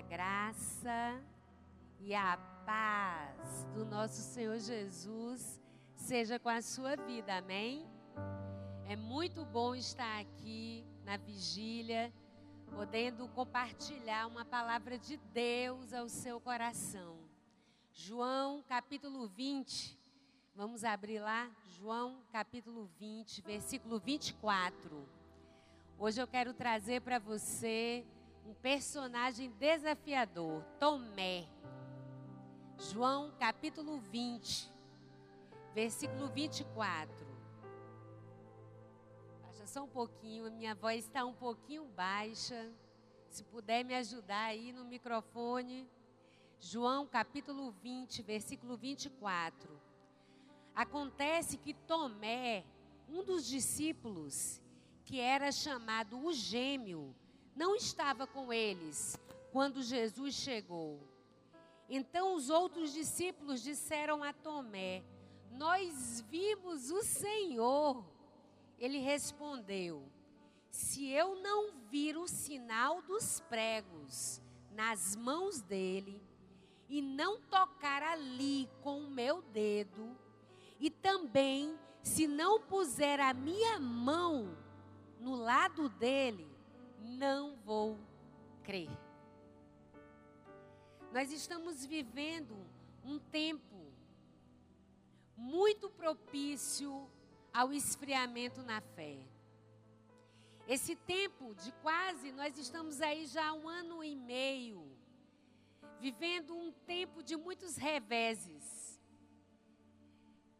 a graça e a paz do nosso Senhor Jesus seja com a sua vida, amém? É muito bom estar aqui na vigília, podendo compartilhar uma palavra de Deus ao seu coração. João capítulo 20, vamos abrir lá? João capítulo 20, versículo 24. Hoje eu quero trazer para você um personagem desafiador, Tomé. João capítulo 20, versículo 24. Baixa só um pouquinho, minha voz está um pouquinho baixa. Se puder me ajudar aí no microfone. João capítulo 20, versículo 24. Acontece que Tomé, um dos discípulos, que era chamado o gêmeo, não estava com eles quando Jesus chegou. Então os outros discípulos disseram a Tomé: Nós vimos o Senhor. Ele respondeu: Se eu não vir o sinal dos pregos nas mãos dele, e não tocar ali com o meu dedo, e também se não puser a minha mão no lado dele, não vou crer. Nós estamos vivendo um tempo muito propício ao esfriamento na fé. Esse tempo de quase, nós estamos aí já há um ano e meio, vivendo um tempo de muitos reveses.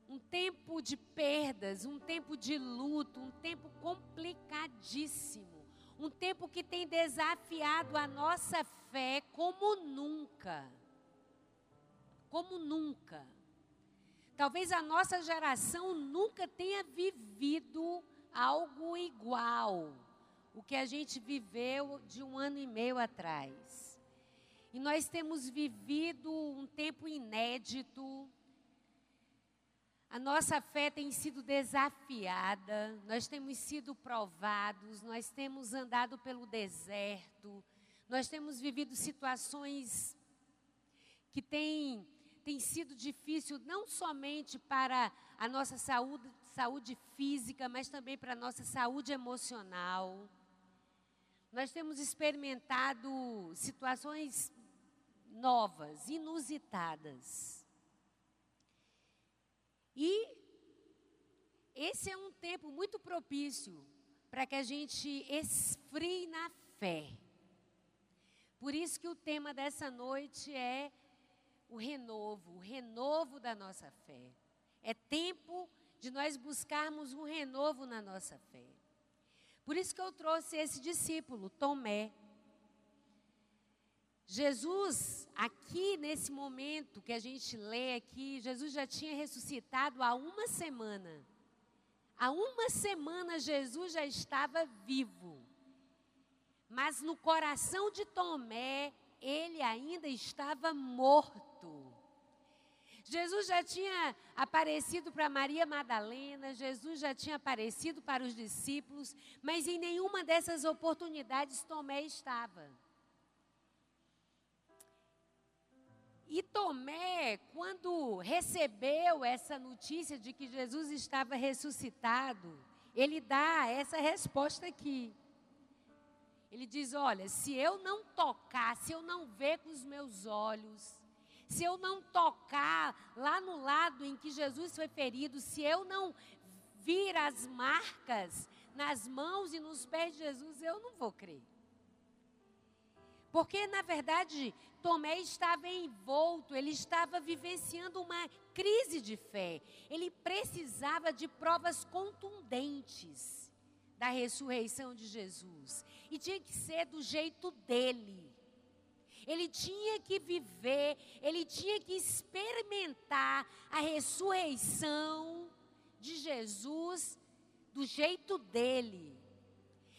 Um tempo de perdas, um tempo de luto, um tempo complicadíssimo um tempo que tem desafiado a nossa fé como nunca. Como nunca. Talvez a nossa geração nunca tenha vivido algo igual o que a gente viveu de um ano e meio atrás. E nós temos vivido um tempo inédito, a nossa fé tem sido desafiada, nós temos sido provados, nós temos andado pelo deserto, nós temos vivido situações que têm, têm sido difícil não somente para a nossa saúde, saúde física, mas também para a nossa saúde emocional. Nós temos experimentado situações novas, inusitadas. E esse é um tempo muito propício para que a gente esfrie na fé. Por isso que o tema dessa noite é o renovo, o renovo da nossa fé. É tempo de nós buscarmos um renovo na nossa fé. Por isso que eu trouxe esse discípulo, Tomé. Jesus, aqui nesse momento que a gente lê aqui, Jesus já tinha ressuscitado há uma semana. Há uma semana Jesus já estava vivo. Mas no coração de Tomé, ele ainda estava morto. Jesus já tinha aparecido para Maria Madalena, Jesus já tinha aparecido para os discípulos, mas em nenhuma dessas oportunidades Tomé estava. E Tomé, quando recebeu essa notícia de que Jesus estava ressuscitado, ele dá essa resposta aqui. Ele diz: Olha, se eu não tocar, se eu não ver com os meus olhos, se eu não tocar lá no lado em que Jesus foi ferido, se eu não vir as marcas nas mãos e nos pés de Jesus, eu não vou crer. Porque, na verdade, Tomé estava envolto, ele estava vivenciando uma crise de fé. Ele precisava de provas contundentes da ressurreição de Jesus. E tinha que ser do jeito dele. Ele tinha que viver, ele tinha que experimentar a ressurreição de Jesus do jeito dele.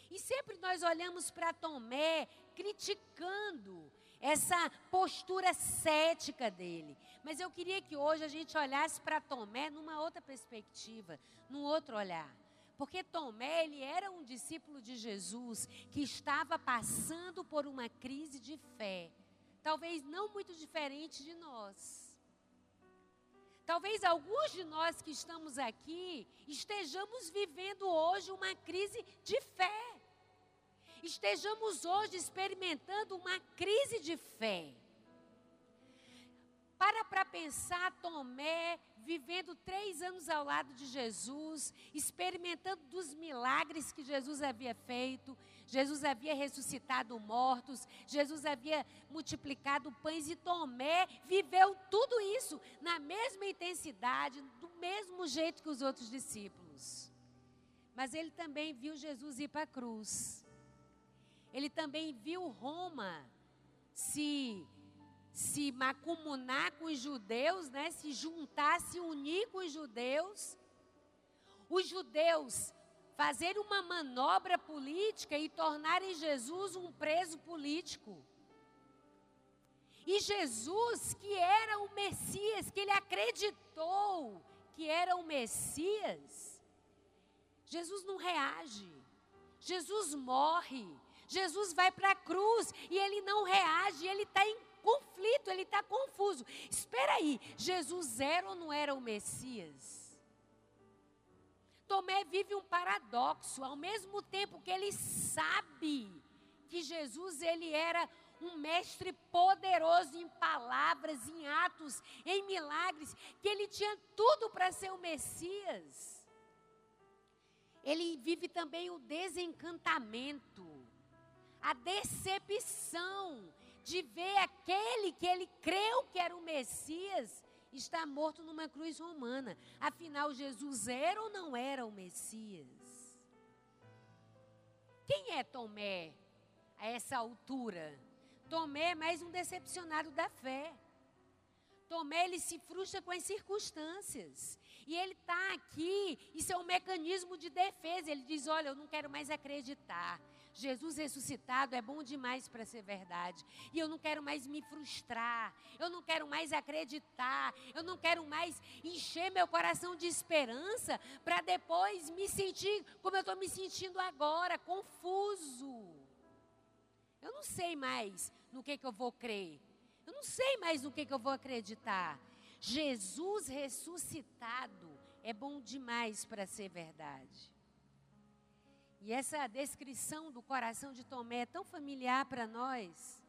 E sempre nós olhamos para Tomé criticando essa postura cética dele. Mas eu queria que hoje a gente olhasse para Tomé numa outra perspectiva, num outro olhar. Porque Tomé, ele era um discípulo de Jesus que estava passando por uma crise de fé talvez não muito diferente de nós. Talvez alguns de nós que estamos aqui estejamos vivendo hoje uma crise de fé. Estejamos hoje experimentando uma crise de fé. Para para pensar Tomé vivendo três anos ao lado de Jesus, experimentando dos milagres que Jesus havia feito. Jesus havia ressuscitado mortos, Jesus havia multiplicado pães e Tomé viveu tudo isso na mesma intensidade, do mesmo jeito que os outros discípulos. Mas ele também viu Jesus ir para a cruz. Ele também viu Roma se se macumunar com os judeus, né? se juntar, se unir com os judeus. Os judeus fazerem uma manobra política e tornarem Jesus um preso político. E Jesus, que era o Messias, que ele acreditou que era o Messias, Jesus não reage. Jesus morre. Jesus vai para a cruz e ele não reage, ele está em conflito, ele está confuso. Espera aí, Jesus era ou não era o Messias? Tomé vive um paradoxo, ao mesmo tempo que ele sabe que Jesus ele era um mestre poderoso em palavras, em atos, em milagres, que ele tinha tudo para ser o Messias. Ele vive também o desencantamento, a decepção de ver aquele que ele creu que era o Messias está morto numa cruz romana. Afinal, Jesus era ou não era o Messias? Quem é Tomé a essa altura? Tomé é mais um decepcionado da fé. Tomé ele se frustra com as circunstâncias. E ele está aqui, isso é um mecanismo de defesa. Ele diz: Olha, eu não quero mais acreditar. Jesus ressuscitado é bom demais para ser verdade. E eu não quero mais me frustrar. Eu não quero mais acreditar. Eu não quero mais encher meu coração de esperança para depois me sentir como eu estou me sentindo agora, confuso. Eu não sei mais no que, que eu vou crer. Eu não sei mais no que, que eu vou acreditar. Jesus ressuscitado é bom demais para ser verdade. E essa descrição do coração de Tomé é tão familiar para nós,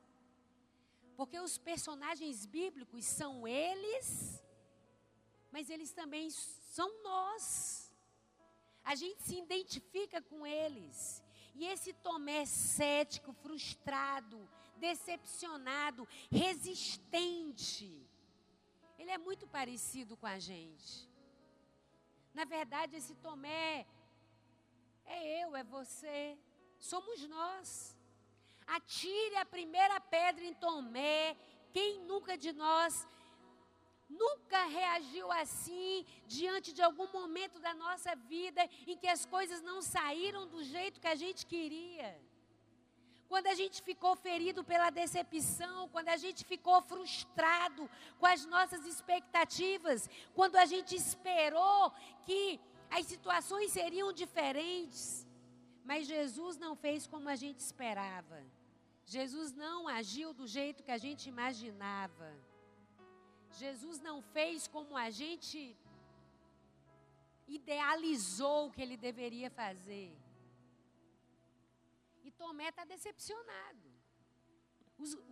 porque os personagens bíblicos são eles, mas eles também são nós. A gente se identifica com eles. E esse Tomé cético, frustrado, decepcionado, resistente, ele é muito parecido com a gente. Na verdade, esse Tomé é eu, é você, somos nós. Atire a primeira pedra em Tomé. Quem nunca de nós nunca reagiu assim diante de algum momento da nossa vida em que as coisas não saíram do jeito que a gente queria? Quando a gente ficou ferido pela decepção, quando a gente ficou frustrado com as nossas expectativas, quando a gente esperou que as situações seriam diferentes, mas Jesus não fez como a gente esperava. Jesus não agiu do jeito que a gente imaginava. Jesus não fez como a gente idealizou que ele deveria fazer. E Tomé está decepcionado.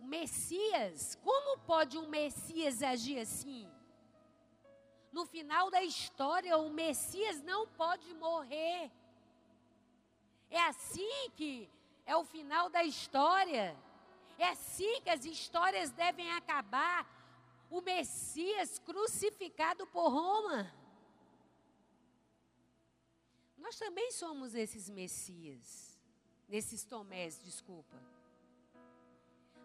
o Messias, como pode um Messias agir assim? No final da história, o Messias não pode morrer. É assim que é o final da história. É assim que as histórias devem acabar. O Messias crucificado por Roma. Nós também somos esses Messias, nesses Tomés, desculpa.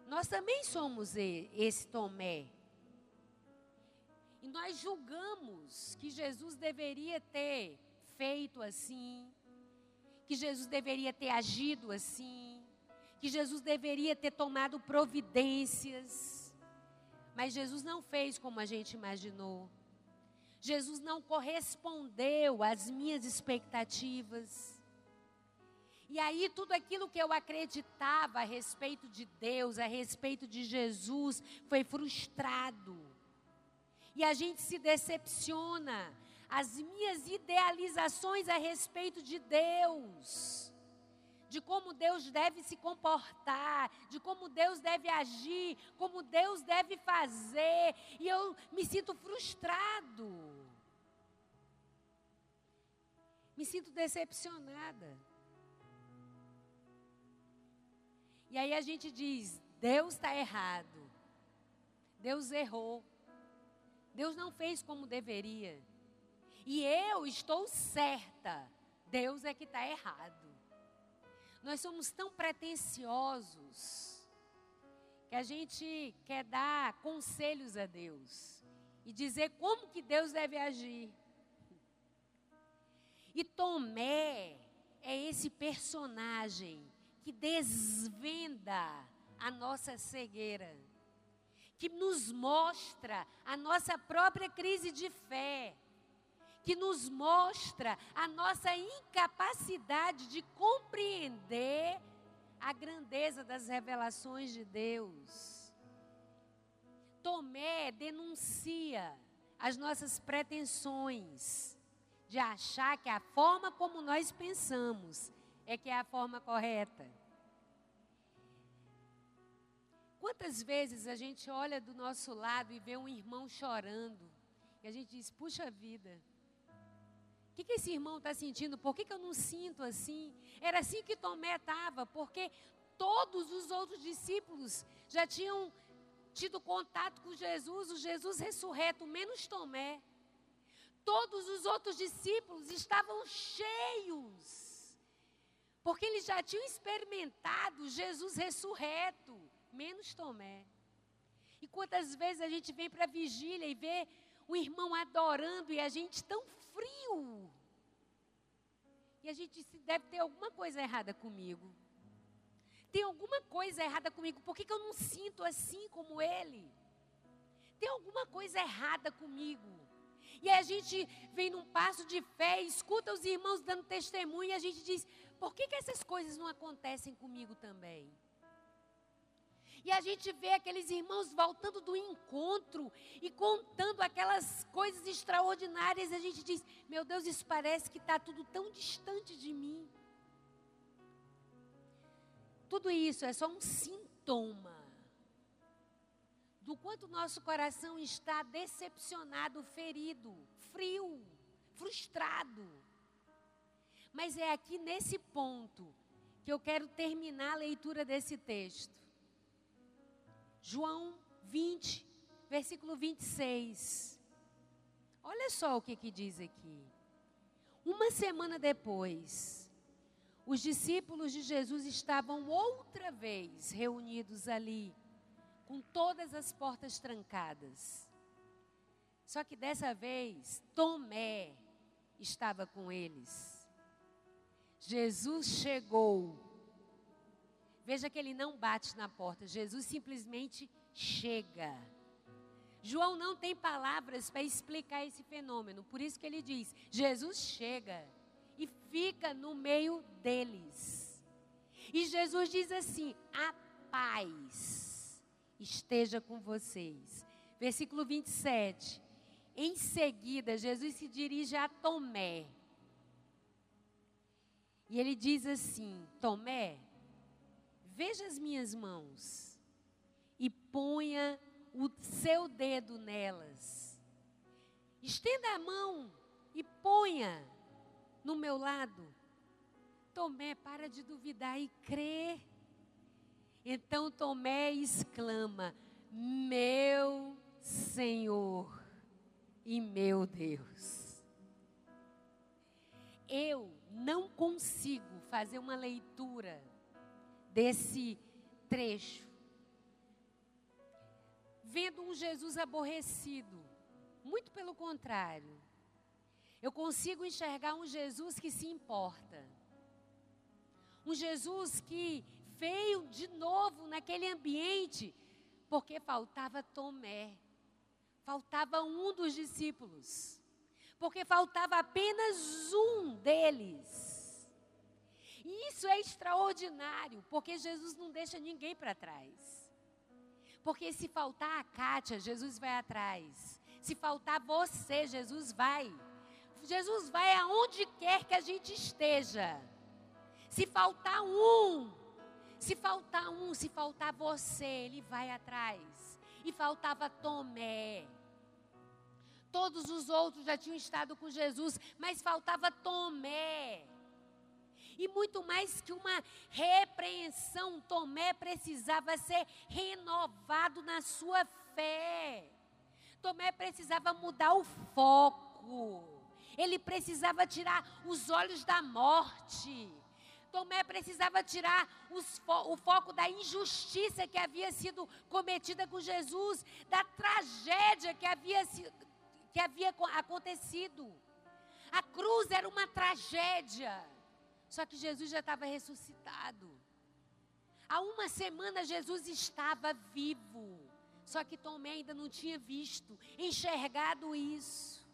Nós também somos esse Tomé e nós julgamos que Jesus deveria ter feito assim, que Jesus deveria ter agido assim, que Jesus deveria ter tomado providências. Mas Jesus não fez como a gente imaginou. Jesus não correspondeu às minhas expectativas. E aí tudo aquilo que eu acreditava a respeito de Deus, a respeito de Jesus, foi frustrado. E a gente se decepciona. As minhas idealizações a respeito de Deus, de como Deus deve se comportar, de como Deus deve agir, como Deus deve fazer, e eu me sinto frustrado. Me sinto decepcionada. E aí a gente diz: Deus está errado. Deus errou. Deus não fez como deveria. E eu estou certa. Deus é que está errado. Nós somos tão pretensiosos que a gente quer dar conselhos a Deus e dizer como que Deus deve agir. E Tomé é esse personagem que desvenda a nossa cegueira, que nos mostra a nossa própria crise de fé, que nos mostra a nossa incapacidade de compreender a grandeza das revelações de Deus. Tomé denuncia as nossas pretensões de achar que a forma como nós pensamos é que é a forma correta. Quantas vezes a gente olha do nosso lado e vê um irmão chorando, e a gente diz: puxa vida, o que, que esse irmão está sentindo? Por que, que eu não sinto assim? Era assim que Tomé estava, porque todos os outros discípulos já tinham tido contato com Jesus, o Jesus ressurreto, menos Tomé. Todos os outros discípulos estavam cheios porque eles já tinham experimentado Jesus ressurreto, menos Tomé. E quantas vezes a gente vem para a vigília e vê o irmão adorando e a gente tão frio. E a gente disse, deve ter alguma coisa errada comigo. Tem alguma coisa errada comigo. Por que, que eu não sinto assim como ele? Tem alguma coisa errada comigo. E a gente vem num passo de fé, escuta os irmãos dando testemunho e a gente diz: por que, que essas coisas não acontecem comigo também? E a gente vê aqueles irmãos voltando do encontro e contando aquelas coisas extraordinárias. E a gente diz: Meu Deus, isso parece que está tudo tão distante de mim. Tudo isso é só um sintoma do quanto nosso coração está decepcionado, ferido, frio, frustrado. Mas é aqui nesse ponto que eu quero terminar a leitura desse texto. João 20, versículo 26. Olha só o que, que diz aqui. Uma semana depois, os discípulos de Jesus estavam outra vez reunidos ali, com todas as portas trancadas. Só que dessa vez, Tomé estava com eles. Jesus chegou. Veja que ele não bate na porta, Jesus simplesmente chega. João não tem palavras para explicar esse fenômeno, por isso que ele diz: Jesus chega e fica no meio deles. E Jesus diz assim: a paz esteja com vocês. Versículo 27. Em seguida, Jesus se dirige a Tomé. E ele diz assim: Tomé, veja as minhas mãos e ponha o seu dedo nelas. Estenda a mão e ponha no meu lado. Tomé, para de duvidar e crê. Então Tomé exclama: Meu Senhor e meu Deus. Eu não consigo fazer uma leitura desse trecho vendo um Jesus aborrecido. Muito pelo contrário. Eu consigo enxergar um Jesus que se importa. Um Jesus que veio de novo naquele ambiente porque faltava Tomé. Faltava um dos discípulos porque faltava apenas um deles. E isso é extraordinário, porque Jesus não deixa ninguém para trás. Porque se faltar a Kátia, Jesus vai atrás. Se faltar você, Jesus vai. Jesus vai aonde quer que a gente esteja. Se faltar um, se faltar um, se faltar você, ele vai atrás. E faltava Tomé. Todos os outros já tinham estado com Jesus, mas faltava Tomé. E muito mais que uma repreensão, Tomé precisava ser renovado na sua fé. Tomé precisava mudar o foco. Ele precisava tirar os olhos da morte. Tomé precisava tirar fo o foco da injustiça que havia sido cometida com Jesus, da tragédia que havia, que havia acontecido. A cruz era uma tragédia. Só que Jesus já estava ressuscitado. Há uma semana Jesus estava vivo. Só que Tomé ainda não tinha visto, enxergado isso.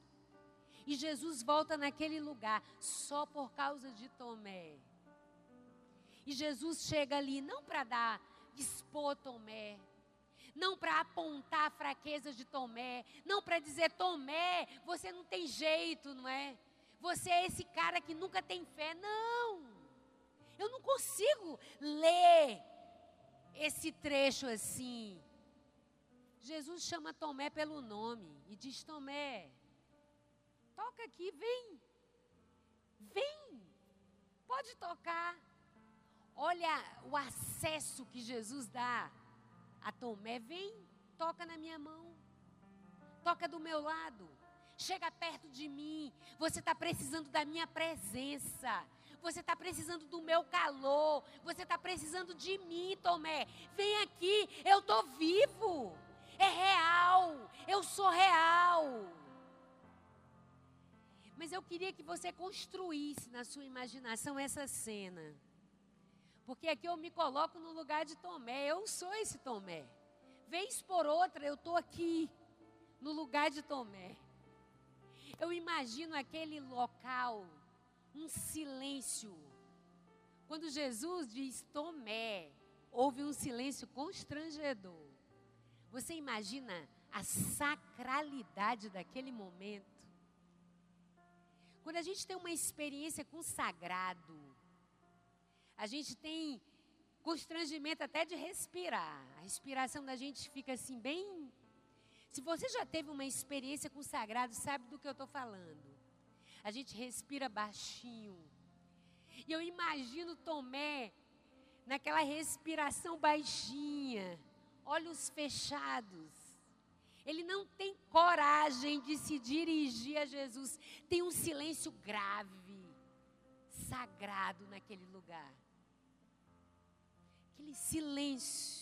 E Jesus volta naquele lugar só por causa de Tomé. E Jesus chega ali não para dar, expor Tomé, não para apontar a fraqueza de Tomé, não para dizer Tomé, você não tem jeito, não é? Você é esse cara que nunca tem fé. Não! Eu não consigo ler esse trecho assim. Jesus chama Tomé pelo nome e diz: Tomé, toca aqui, vem. Vem. Pode tocar. Olha o acesso que Jesus dá a Tomé. Vem, toca na minha mão. Toca do meu lado. Chega perto de mim. Você está precisando da minha presença. Você está precisando do meu calor. Você está precisando de mim, Tomé. Vem aqui, eu estou vivo. É real. Eu sou real. Mas eu queria que você construísse na sua imaginação essa cena. Porque aqui eu me coloco no lugar de Tomé. Eu sou esse Tomé. Vez por outra, eu estou aqui, no lugar de Tomé. Eu imagino aquele local, um silêncio. Quando Jesus diz Tomé, houve um silêncio constrangedor. Você imagina a sacralidade daquele momento? Quando a gente tem uma experiência com o sagrado, a gente tem constrangimento até de respirar. A respiração da gente fica assim, bem se você já teve uma experiência com o sagrado, sabe do que eu estou falando. A gente respira baixinho. E eu imagino Tomé naquela respiração baixinha, olhos fechados. Ele não tem coragem de se dirigir a Jesus. Tem um silêncio grave, sagrado naquele lugar. Aquele silêncio.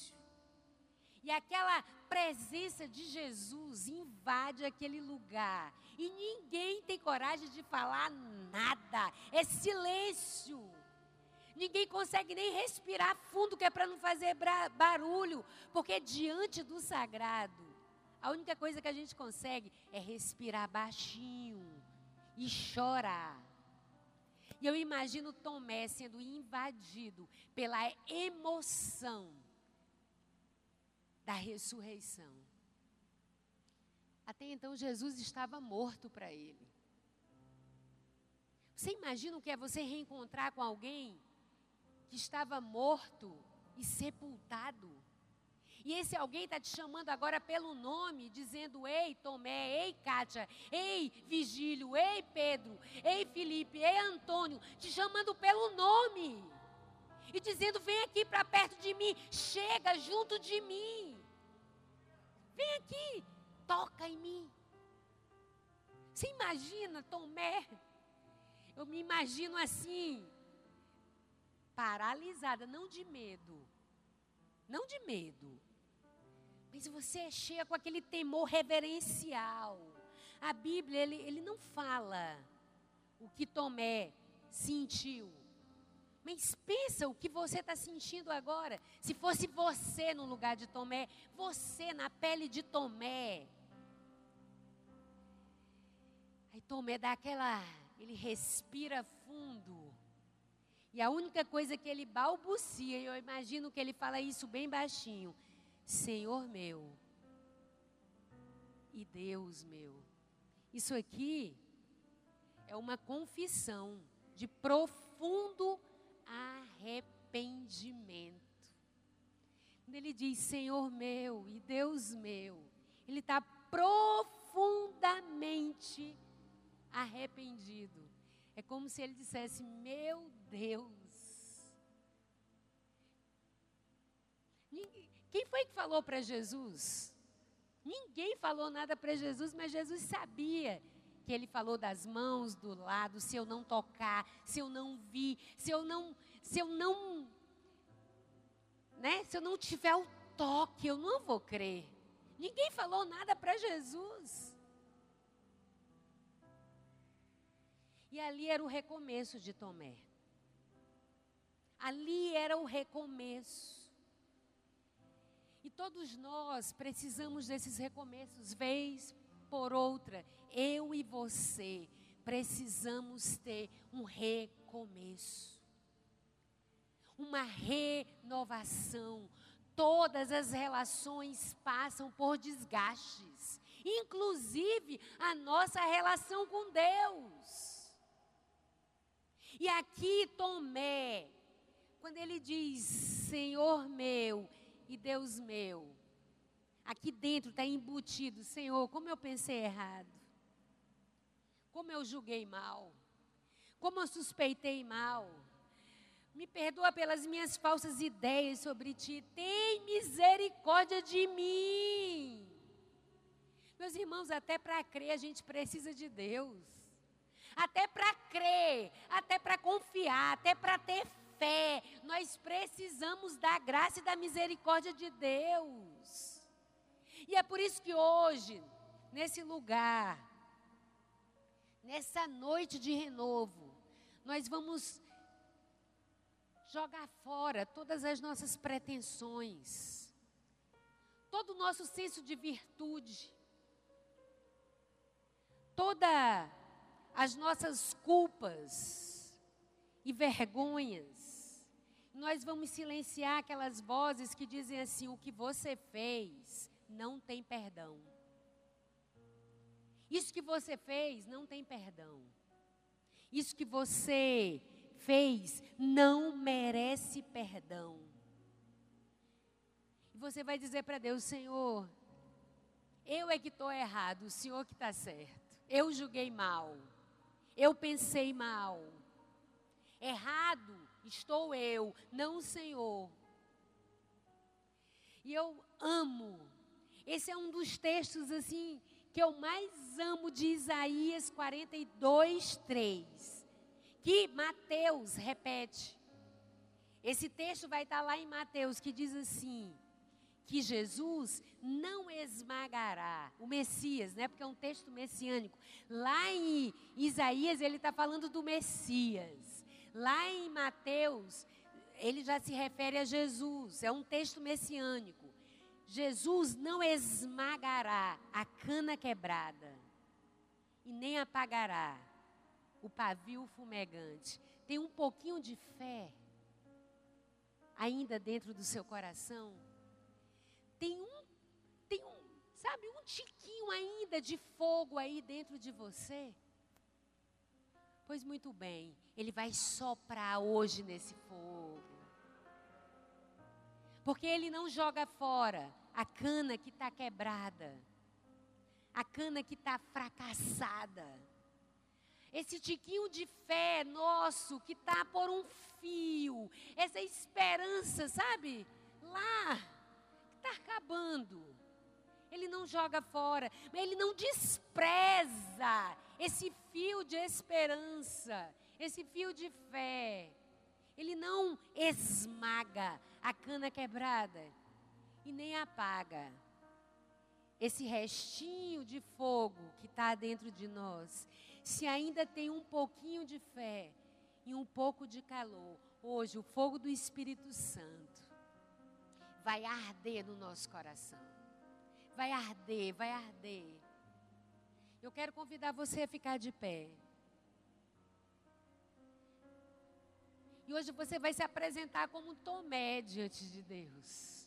E aquela presença de Jesus invade aquele lugar. E ninguém tem coragem de falar nada. É silêncio. Ninguém consegue nem respirar fundo, que é para não fazer barulho. Porque diante do sagrado, a única coisa que a gente consegue é respirar baixinho e chorar. E eu imagino Tomé sendo invadido pela emoção da ressurreição. Até então Jesus estava morto para ele. Você imagina o que é você reencontrar com alguém que estava morto e sepultado? E esse alguém está te chamando agora pelo nome, dizendo: Ei, Tomé, ei, Kátia, ei, Vigílio, ei, Pedro, ei, Felipe, ei, Antônio, te chamando pelo nome. E dizendo: Vem aqui para perto de mim, chega junto de mim. Vem aqui, toca em mim. Você imagina Tomé? Eu me imagino assim, paralisada, não de medo, não de medo, mas você é cheia com aquele temor reverencial. A Bíblia, ele, ele não fala o que Tomé sentiu. Mas pensa o que você está sentindo agora. Se fosse você no lugar de Tomé, você na pele de Tomé. Aí Tomé dá aquela, ele respira fundo E a única coisa que ele balbucia, e eu imagino que ele fala isso bem baixinho: Senhor meu e Deus meu. Isso aqui é uma confissão de profundo arrependimento. Quando ele diz Senhor meu e Deus meu, ele está profundamente arrependido. É como se ele dissesse: Meu Deus. Quem foi que falou para Jesus? Ninguém falou nada para Jesus, mas Jesus sabia que ele falou das mãos, do lado, se eu não tocar, se eu não vir, se eu não, se eu não, né? Se eu não tiver o toque, eu não vou crer. Ninguém falou nada para Jesus. E ali era o recomeço de Tomé. Ali era o recomeço. E todos nós precisamos desses recomeços, vez por outra. Eu e você precisamos ter um recomeço, uma renovação. Todas as relações passam por desgastes, inclusive a nossa relação com Deus. E aqui Tomé, quando ele diz: Senhor meu e Deus meu. Aqui dentro está embutido, Senhor, como eu pensei errado. Como eu julguei mal. Como eu suspeitei mal. Me perdoa pelas minhas falsas ideias sobre ti. Tem misericórdia de mim. Meus irmãos, até para crer a gente precisa de Deus. Até para crer, até para confiar, até para ter fé, nós precisamos da graça e da misericórdia de Deus. E é por isso que hoje, nesse lugar, nessa noite de renovo, nós vamos jogar fora todas as nossas pretensões, todo o nosso senso de virtude, todas as nossas culpas e vergonhas. Nós vamos silenciar aquelas vozes que dizem assim: o que você fez não tem perdão. Isso que você fez não tem perdão. Isso que você fez não merece perdão. E você vai dizer para Deus: Senhor, eu é que estou errado, o Senhor que está certo. Eu julguei mal. Eu pensei mal. Errado estou eu, não o Senhor. E eu amo. Esse é um dos textos assim que eu mais amo de Isaías 42, 3. Que Mateus repete. Esse texto vai estar lá em Mateus que diz assim: que Jesus não esmagará o Messias, né? Porque é um texto messiânico. Lá em Isaías ele está falando do Messias. Lá em Mateus, ele já se refere a Jesus, é um texto messiânico. Jesus não esmagará a cana quebrada e nem apagará o pavio fumegante. Tem um pouquinho de fé ainda dentro do seu coração? Tem um, tem um, sabe, um tiquinho ainda de fogo aí dentro de você? Pois muito bem, Ele vai soprar hoje nesse fogo. Porque Ele não joga fora a cana que está quebrada, a cana que está fracassada. Esse tiquinho de fé nosso que está por um fio, essa esperança, sabe? Lá, que está acabando. Ele não joga fora, mas ele não despreza esse fio de esperança, esse fio de fé. Ele não esmaga a cana quebrada e nem apaga esse restinho de fogo que está dentro de nós. Se ainda tem um pouquinho de fé e um pouco de calor, hoje o fogo do Espírito Santo vai arder no nosso coração. Vai arder, vai arder. Eu quero convidar você a ficar de pé. E hoje você vai se apresentar como Tomé diante de Deus.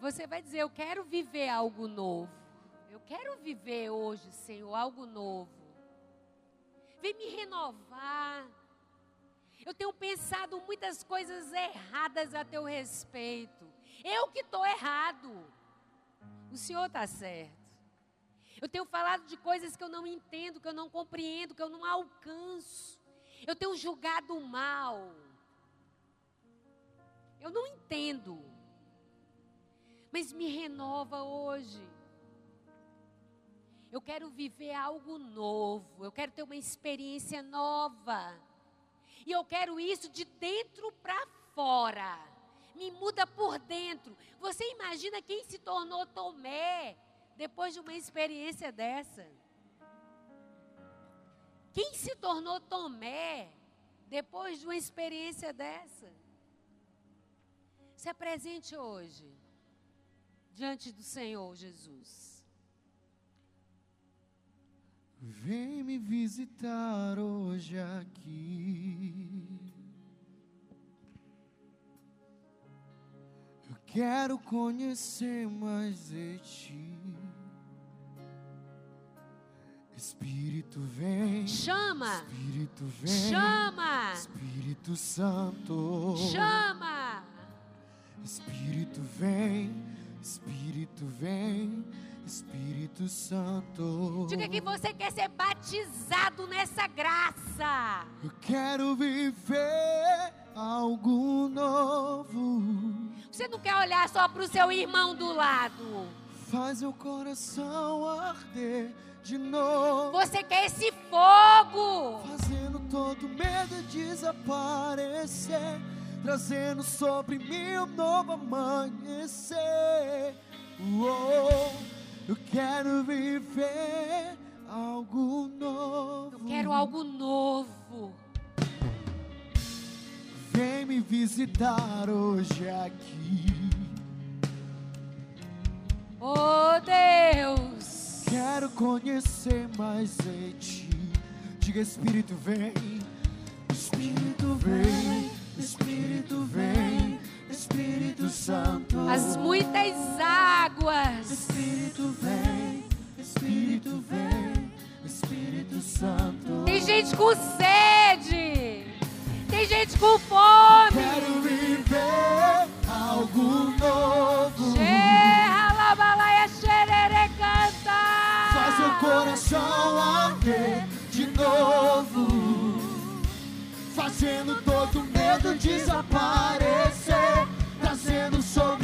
Você vai dizer: Eu quero viver algo novo. Eu quero viver hoje, Senhor, algo novo. Vem me renovar. Eu tenho pensado muitas coisas erradas a teu respeito. Eu que estou errado. O Senhor está certo. Eu tenho falado de coisas que eu não entendo, que eu não compreendo, que eu não alcanço. Eu tenho julgado mal. Eu não entendo. Mas me renova hoje. Eu quero viver algo novo. Eu quero ter uma experiência nova. E eu quero isso de dentro para fora. Me muda por dentro. Você imagina quem se tornou Tomé? depois de uma experiência dessa? Quem se tornou Tomé depois de uma experiência dessa? Se apresente hoje diante do Senhor Jesus. Vem me visitar hoje aqui. Eu quero conhecer mais de ti. Espírito vem. Chama. Espírito vem. Chama. Espírito Santo. Chama. Espírito vem. Espírito vem. Espírito Santo. Diga que você quer ser batizado nessa graça. Eu quero viver algo novo. Você não quer olhar só para o seu irmão do lado. Faz o coração arder de novo. Você quer esse fogo. Fazendo todo medo desaparecer. Trazendo sobre mim um novo amanhecer. Oh, eu quero viver algo novo. Eu quero algo novo. Vem me visitar hoje aqui. Oh Deus. Quero conhecer mais de ti. Diga, Espírito, vem. Espírito, vem. Espírito, vem. Espírito Santo. As muitas águas. Espírito, vem. Espírito, vem. Espírito Santo. Tem gente com sede. Tem gente com fome. Quero viver algo novo. seu coração arder de novo, fazendo todo medo desaparecer, trazendo sobre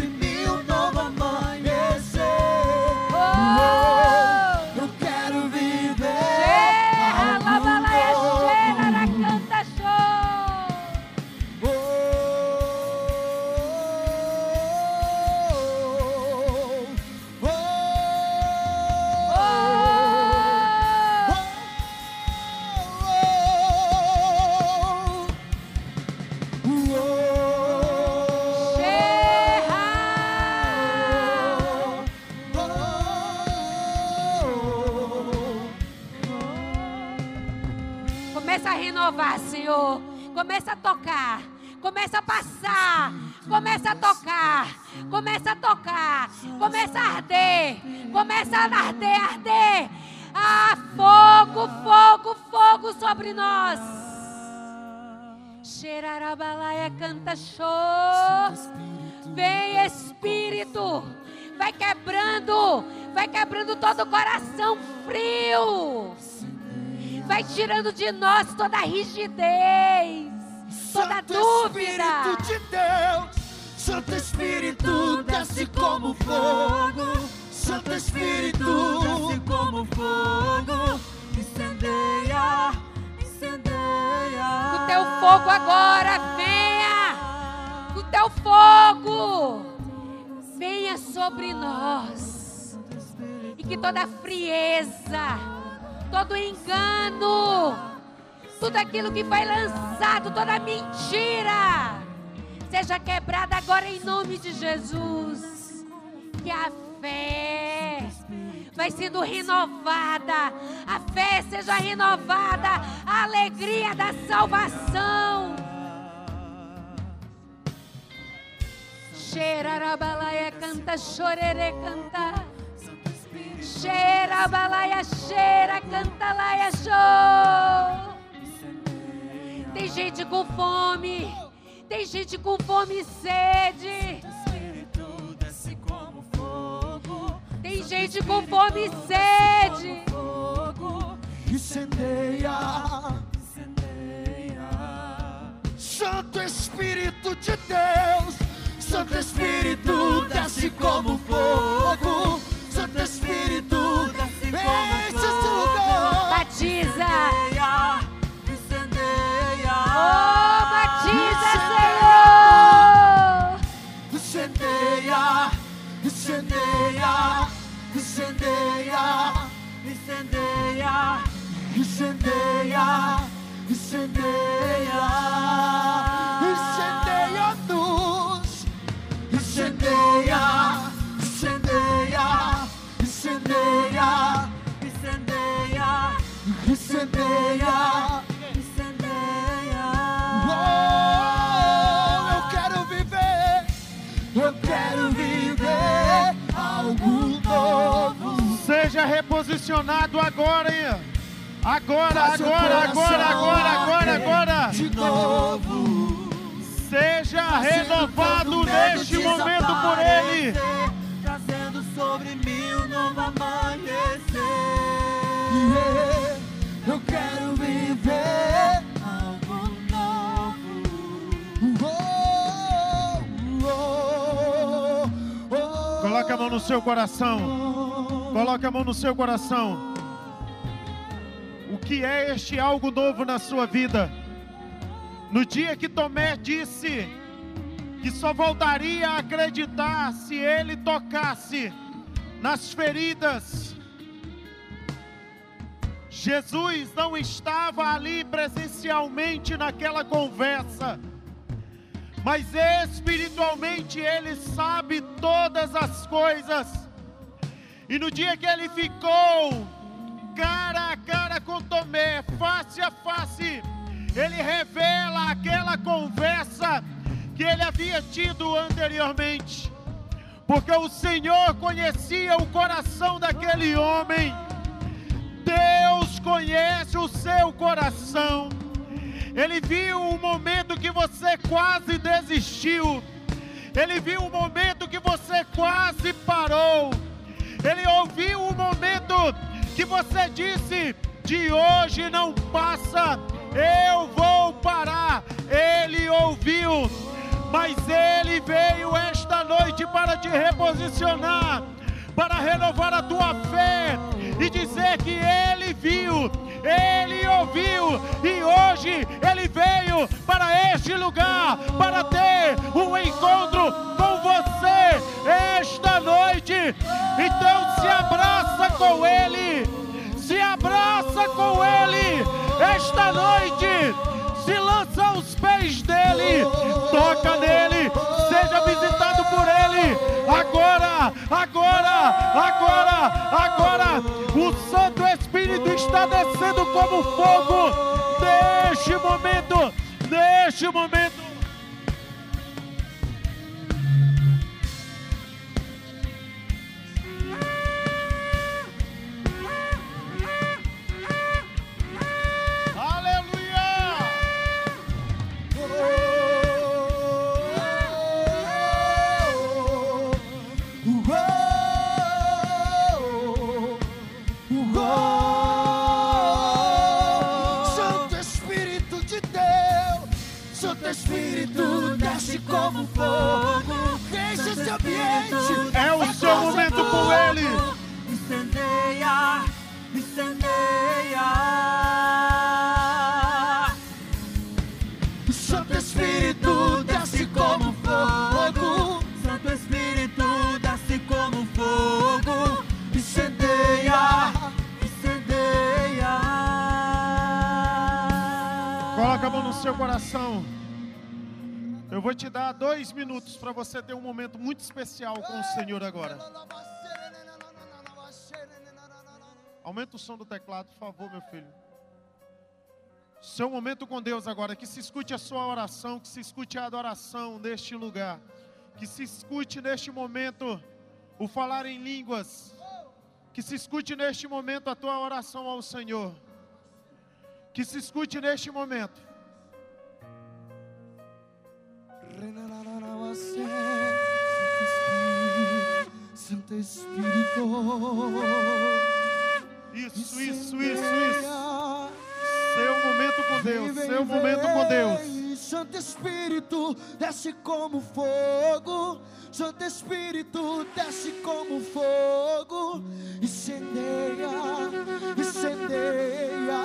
renovar, Senhor. Começa a tocar. Começa a passar. Começa a tocar. Começa a tocar. Começa a arder. Começa a arder, arder. Ah, fogo, fogo, fogo sobre nós. Xerarabalaia canta show. Vem Espírito. Vai quebrando. Vai quebrando todo o coração frio vai tirando de nós toda rigidez, toda Santo dúvida. Espírito de Deus, Santo Espírito desce como fogo, Santo Espírito desce como fogo, incendeia, incendeia. O teu fogo agora venha, o teu fogo. Venha sobre nós. E que toda frieza todo engano, tudo aquilo que foi lançado, toda mentira, seja quebrada agora em nome de Jesus. Que a fé vai sendo renovada, a fé seja renovada, a alegria da salvação. Xerarabalaia canta, chorere canta. Cheira, balaia, cheira, canta, laia, show. Tem gente com fome, tem gente com fome e sede. Tem gente com fome e sede. Incendeia. Santo Espírito de Deus, Santo Espírito desce como fogo, reposicionado agora, hein? Agora, agora, agora, agora, agora, agora. De novo. Seja renovado neste momento por Ele. Trazendo sobre mim um novo amanhecer. Eu quero viver algo novo. Oh, oh, oh, Coloque a mão no seu coração. Coloque a mão no seu coração. O que é este algo novo na sua vida? No dia que Tomé disse que só voltaria a acreditar se ele tocasse nas feridas, Jesus não estava ali presencialmente naquela conversa, mas espiritualmente ele sabe todas as coisas. E no dia que ele ficou cara a cara com Tomé, face a face, ele revela aquela conversa que ele havia tido anteriormente. Porque o Senhor conhecia o coração daquele homem. Deus conhece o seu coração. Ele viu o momento que você quase desistiu. Ele viu o momento que você quase parou. Ele ouviu o momento que você disse: de hoje não passa, eu vou parar. Ele ouviu, mas ele veio esta noite para te reposicionar, para renovar a tua fé e dizer que ele viu, ele ouviu e hoje ele veio para este lugar para ter um encontro com você esta noite. Então se abraça com ele, se abraça com ele esta noite. Se lança aos pés dele, toca nele, seja visitado por ele. Agora, agora, agora, agora, o Santo Espírito está descendo como fogo neste momento, neste momento. Como fogo, deixa esse ambiente. É o seu momento com ele. Incendeia, incendeia. Santo Espírito desce como fogo. Santo Espírito desce como fogo. Incendeia, incendeia. Coloca a mão no seu coração. Vou te dar dois minutos para você ter um momento muito especial com o Senhor agora. Aumenta o som do teclado, por favor, meu filho. Seu momento com Deus agora, que se escute a sua oração, que se escute a adoração neste lugar, que se escute neste momento o falar em línguas, que se escute neste momento a tua oração ao Senhor, que se escute neste momento. Santo Espírito. Isso, isso, isso, isso. Seu momento com Deus, seu momento com Deus. Santo Espírito, desce como fogo. Santo Espírito, desce como fogo. Incendeia, incendeia.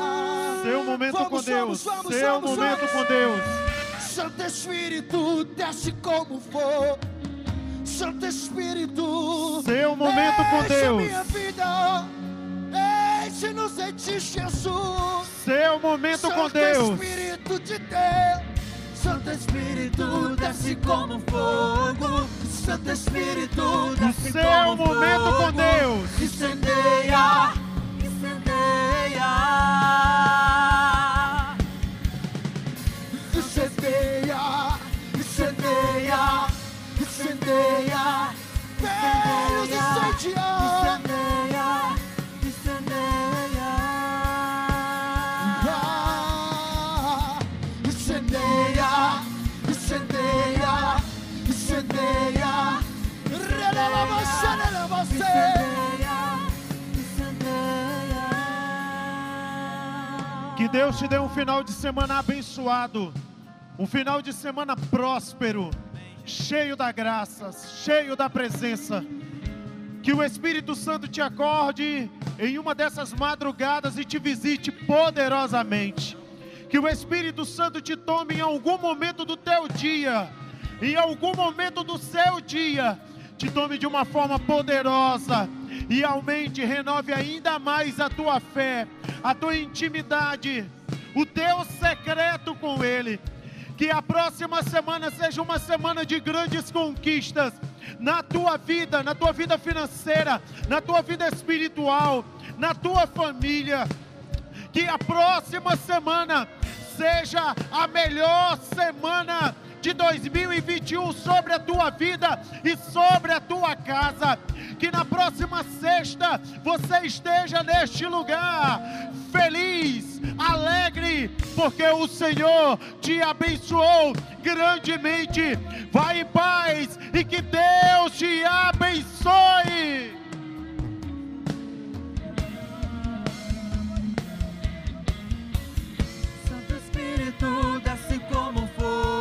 Seu momento Vamos, com Deus, vamos, vamos, seu momento com Deus. Santo Espírito, desce como fogo. Santo Espírito, Seu momento com Deus. minha vida, enche-nos em ti, Jesus. Seu momento com Santo Deus. Espírito de Deus, Santo Espírito, desce como fogo. Santo Espírito, desce Seu como momento fogo. com Deus. Incendeia. Deus te dê um final de semana abençoado, um final de semana próspero, cheio da graça, cheio da presença. Que o Espírito Santo te acorde em uma dessas madrugadas e te visite poderosamente. Que o Espírito Santo te tome em algum momento do teu dia, em algum momento do seu dia, te tome de uma forma poderosa e aumente, renove ainda mais a tua fé, a tua intimidade, o teu secreto com Ele. Que a próxima semana seja uma semana de grandes conquistas na tua vida, na tua vida financeira, na tua vida espiritual, na tua família. Que a próxima semana seja a melhor semana de 2021 sobre a tua vida e sobre a tua casa. Que na próxima sexta você esteja neste lugar feliz, alegre, porque o Senhor te abençoou grandemente. Vai em paz e que Deus te abençoe. Santo Espírito, desce como for.